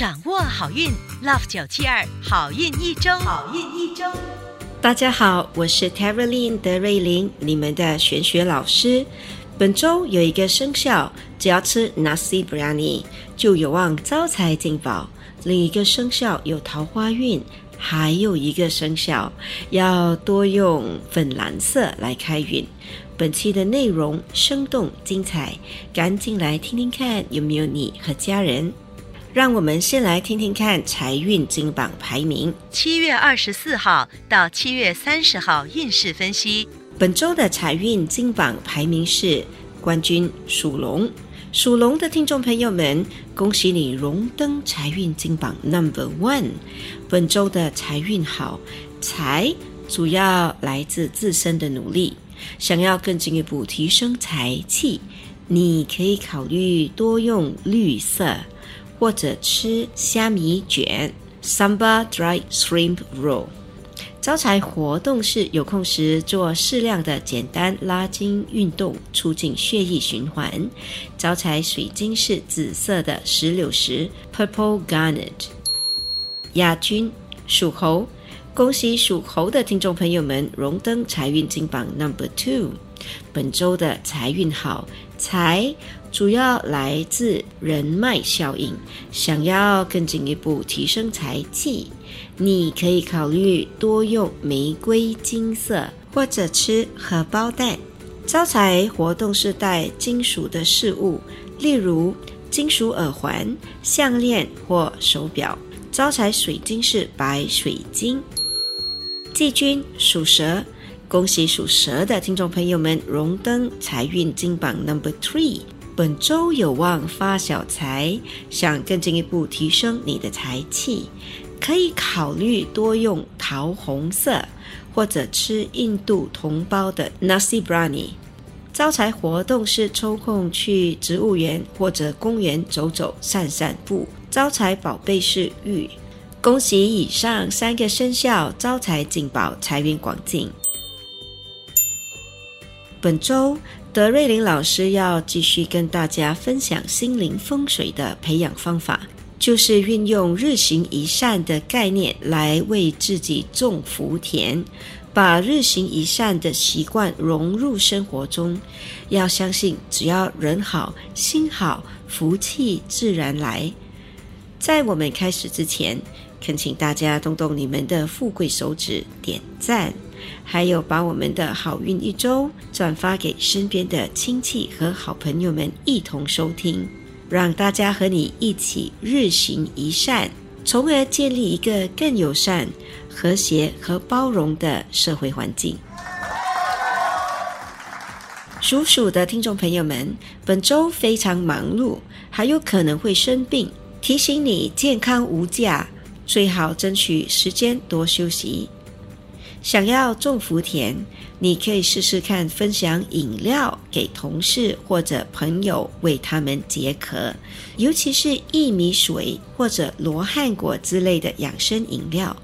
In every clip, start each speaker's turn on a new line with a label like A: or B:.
A: 掌握好运，Love 九七二好运一周，好运一周。
B: 大家好，我是 Caroline 德瑞琳，你们的玄学老师。本周有一个生肖，只要吃 nasi biryani 就有望招财进宝；另一个生肖有桃花运，还有一个生肖要多用粉蓝色来开运。本期的内容生动精彩，赶紧来听听看有没有你和家人。让我们先来听听看财运金榜排名。
A: 七月二十四号到七月三十号运势分析。
B: 本周的财运金榜排名是冠军属龙，属龙的听众朋友们，恭喜你荣登财运金榜 Number One。本周的财运好，财主要来自自身的努力，想要更进一步提升财气，你可以考虑多用绿色，或者吃虾米卷 （Samba Dry Shrimp Roll）。招财活动是有空时做适量的简单拉筋运动，促进血液循环。招财水晶是紫色的石榴石 （Purple Garnet）。亚军属猴，恭喜属猴的听众朋友们荣登财运金榜 Number Two。本周的财运好，财主要来自人脉效应，想要更进一步提升财气，你可以考虑多用玫瑰金色，或者吃荷包蛋。招财活动是带金属的饰物，例如金属耳环、项链或手表。招财水晶是白水晶。季军属蛇。恭喜属蛇的听众朋友们荣登财运金榜 Number Three，本周有望发小财。想更进一步提升你的财气，可以考虑多用桃红色，或者吃印度同胞的 Nasi Biryani。招财活动是抽空去植物园或者公园走走、散散步。招财宝贝是玉。恭喜以上三个生肖招财进宝，财源广进。本周德瑞琳老师要继续跟大家分享心灵风水的培养方法，就是运用日行一善的概念来为自己种福田，把日行一善的习惯融入生活中。要相信，只要人好心好，福气自然来。在我们开始之前，恳请大家动动你们的富贵手指，点赞。还有把我们的好运一周转发给身边的亲戚和好朋友们一同收听，让大家和你一起日行一善，从而建立一个更友善、和谐和包容的社会环境。属鼠的听众朋友们，本周非常忙碌，还有可能会生病，提醒你健康无价，最好争取时间多休息。想要种福田，你可以试试看分享饮料给同事或者朋友，为他们解渴。尤其是薏米水或者罗汉果之类的养生饮料。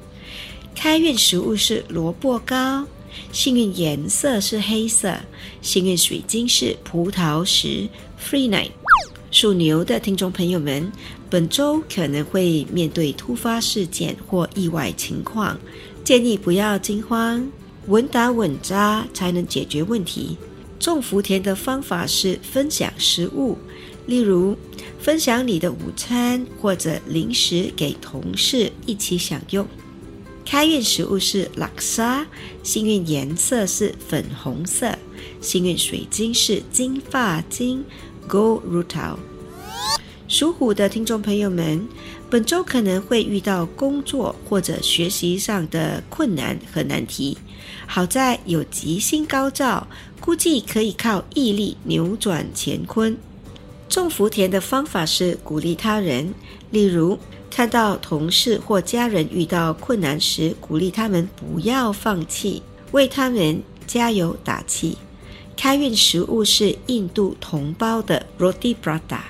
B: 开运食物是萝卜糕，幸运颜色是黑色，幸运水晶是葡萄石 （Free Night）。属牛的听众朋友们，本周可能会面对突发事件或意外情况。建议不要惊慌，稳打稳扎才能解决问题。种福田的方法是分享食物，例如分享你的午餐或者零食给同事一起享用。开运食物是拉沙，幸运颜色是粉红色，幸运水晶是金发晶 （Gold Rutil）。属虎的听众朋友们，本周可能会遇到工作或者学习上的困难和难题。好在有吉星高照，估计可以靠毅力扭转乾坤。种福田的方法是鼓励他人，例如看到同事或家人遇到困难时，鼓励他们不要放弃，为他们加油打气。开运食物是印度同胞的 roti prata，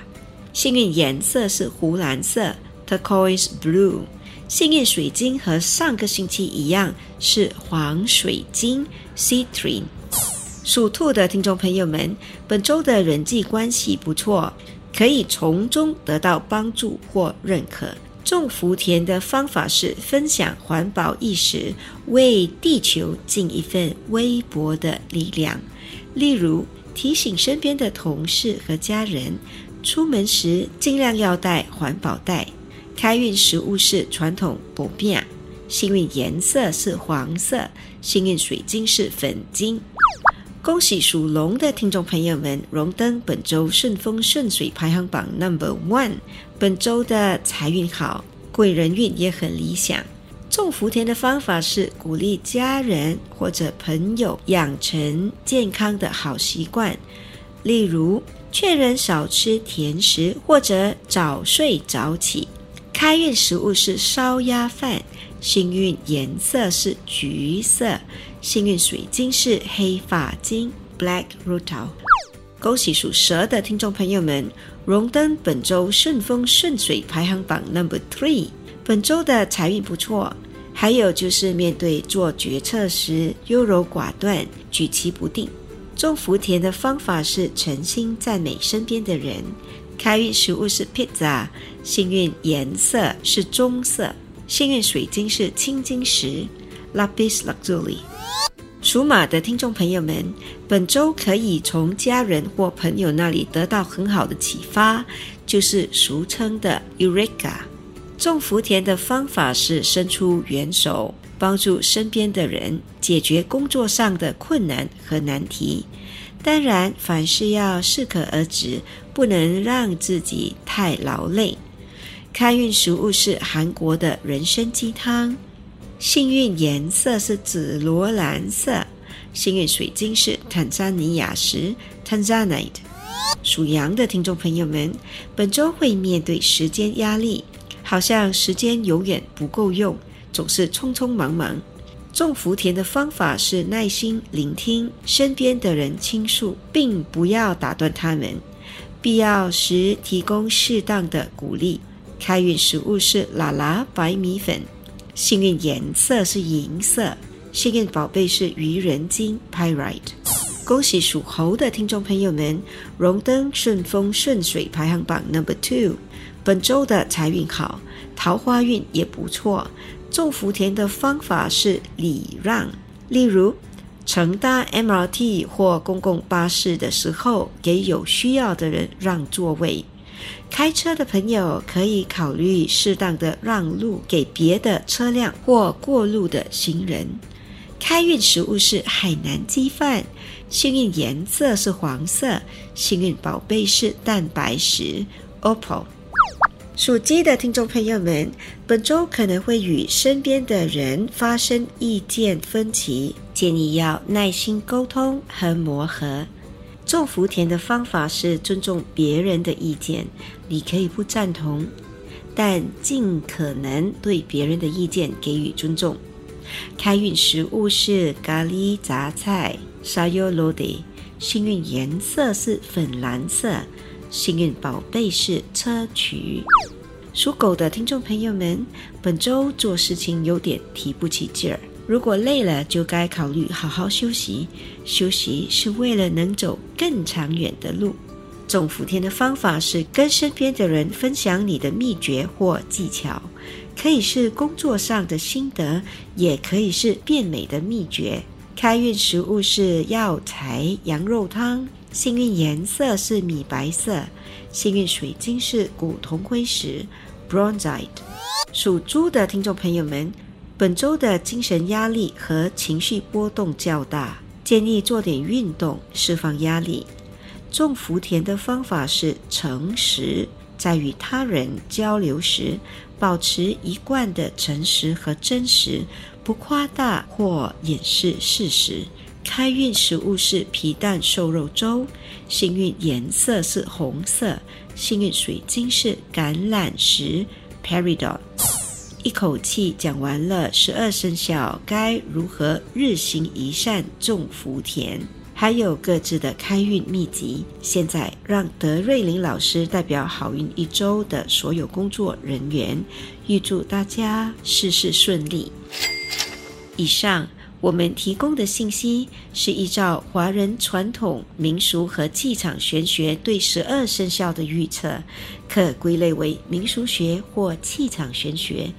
B: 幸运颜色是湖蓝色 turquoise blue，幸运水晶和上个星期一样是黄水晶 citrine。属兔的听众朋友们，本周的人际关系不错，可以从中得到帮助或认可。种福田的方法是分享环保意识，为地球尽一份微薄的力量。例如，提醒身边的同事和家人，出门时尽量要带环保袋。开运食物是传统薄饼，幸运颜色是黄色，幸运水晶是粉晶。恭喜属龙的听众朋友们荣登本周顺风顺水排行榜 Number One。本周的财运好，贵人运也很理想。种福田的方法是鼓励家人或者朋友养成健康的好习惯，例如劝人少吃甜食或者早睡早起。开运食物是烧鸭饭，幸运颜色是橘色。幸运水晶是黑发晶 （Black Rutil）。恭喜属蛇的听众朋友们荣登本周顺风顺水排行榜 Number Three。本周的财运不错，还有就是面对做决策时优柔寡断、举棋不定。种福田的方法是诚心赞美身边的人。开运食物是 Pizza，幸运颜色是棕色。幸运水晶是青金石 （Lapis Lazuli）。属马的听众朋友们，本周可以从家人或朋友那里得到很好的启发，就是俗称的 Eureka。种福田的方法是伸出援手，帮助身边的人解决工作上的困难和难题。当然，凡事要适可而止，不能让自己太劳累。开运食物是韩国的人参鸡汤。幸运颜色是紫罗兰色，幸运水晶是坦桑尼亚石 （Tanzanite）。属羊的听众朋友们，本周会面对时间压力，好像时间永远不够用，总是匆匆忙忙。种福田的方法是耐心聆听身边的人倾诉，并不要打断他们，必要时提供适当的鼓励。开运食物是啦啦白米粉。幸运颜色是银色，幸运宝贝是愚人金 （Pyrite）。恭喜属猴的听众朋友们荣登顺风顺水排行榜 Number Two。本周的财运好，桃花运也不错。种福田的方法是礼让，例如乘搭 MRT 或公共巴士的时候，给有需要的人让座位。开车的朋友可以考虑适当的让路给别的车辆或过路的行人。开运食物是海南鸡饭，幸运颜色是黄色，幸运宝贝是蛋白石 （Opal）。属鸡的听众朋友们，本周可能会与身边的人发生意见分歧，建议要耐心沟通和磨合。种福田的方法是尊重别人的意见，你可以不赞同，但尽可能对别人的意见给予尊重。开运食物是咖喱杂菜 （Sayur Lodeh），幸运颜色是粉蓝色，幸运宝贝是砗磲。属狗的听众朋友们，本周做事情有点提不起劲儿。如果累了，就该考虑好好休息。休息是为了能走更长远的路。种福田的方法是跟身边的人分享你的秘诀或技巧，可以是工作上的心得，也可以是变美的秘诀。开运食物是药材羊肉汤，幸运颜色是米白色，幸运水晶是古铜灰石 （Bronzite）。属猪的听众朋友们。本周的精神压力和情绪波动较大，建议做点运动释放压力。种福田的方法是诚实，在与他人交流时，保持一贯的诚实和真实，不夸大或掩饰事实。开运食物是皮蛋瘦肉粥，幸运颜色是红色，幸运水晶是橄榄石 （Peridot）。一口气讲完了十二生肖该如何日行一善种福田，还有各自的开运秘籍。现在让德瑞琳老师代表好运一周的所有工作人员，预祝大家事事顺利。以上我们提供的信息是依照华人传统民俗和气场玄学对十二生肖的预测，可归类为民俗学或气场玄学，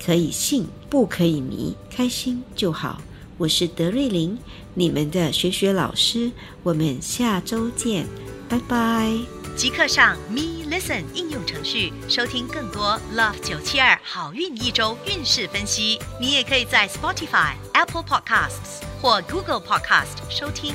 B: 可以信不可以迷，开心就好。我是德瑞琳，你们的学学老师，我们下周见，拜拜。
A: 即刻上咪 Listen 应用程序收听更多 Love 九七二好运一周运势分析。你也可以在 Spotify、Apple Podcasts 或 Google Podcast 收听。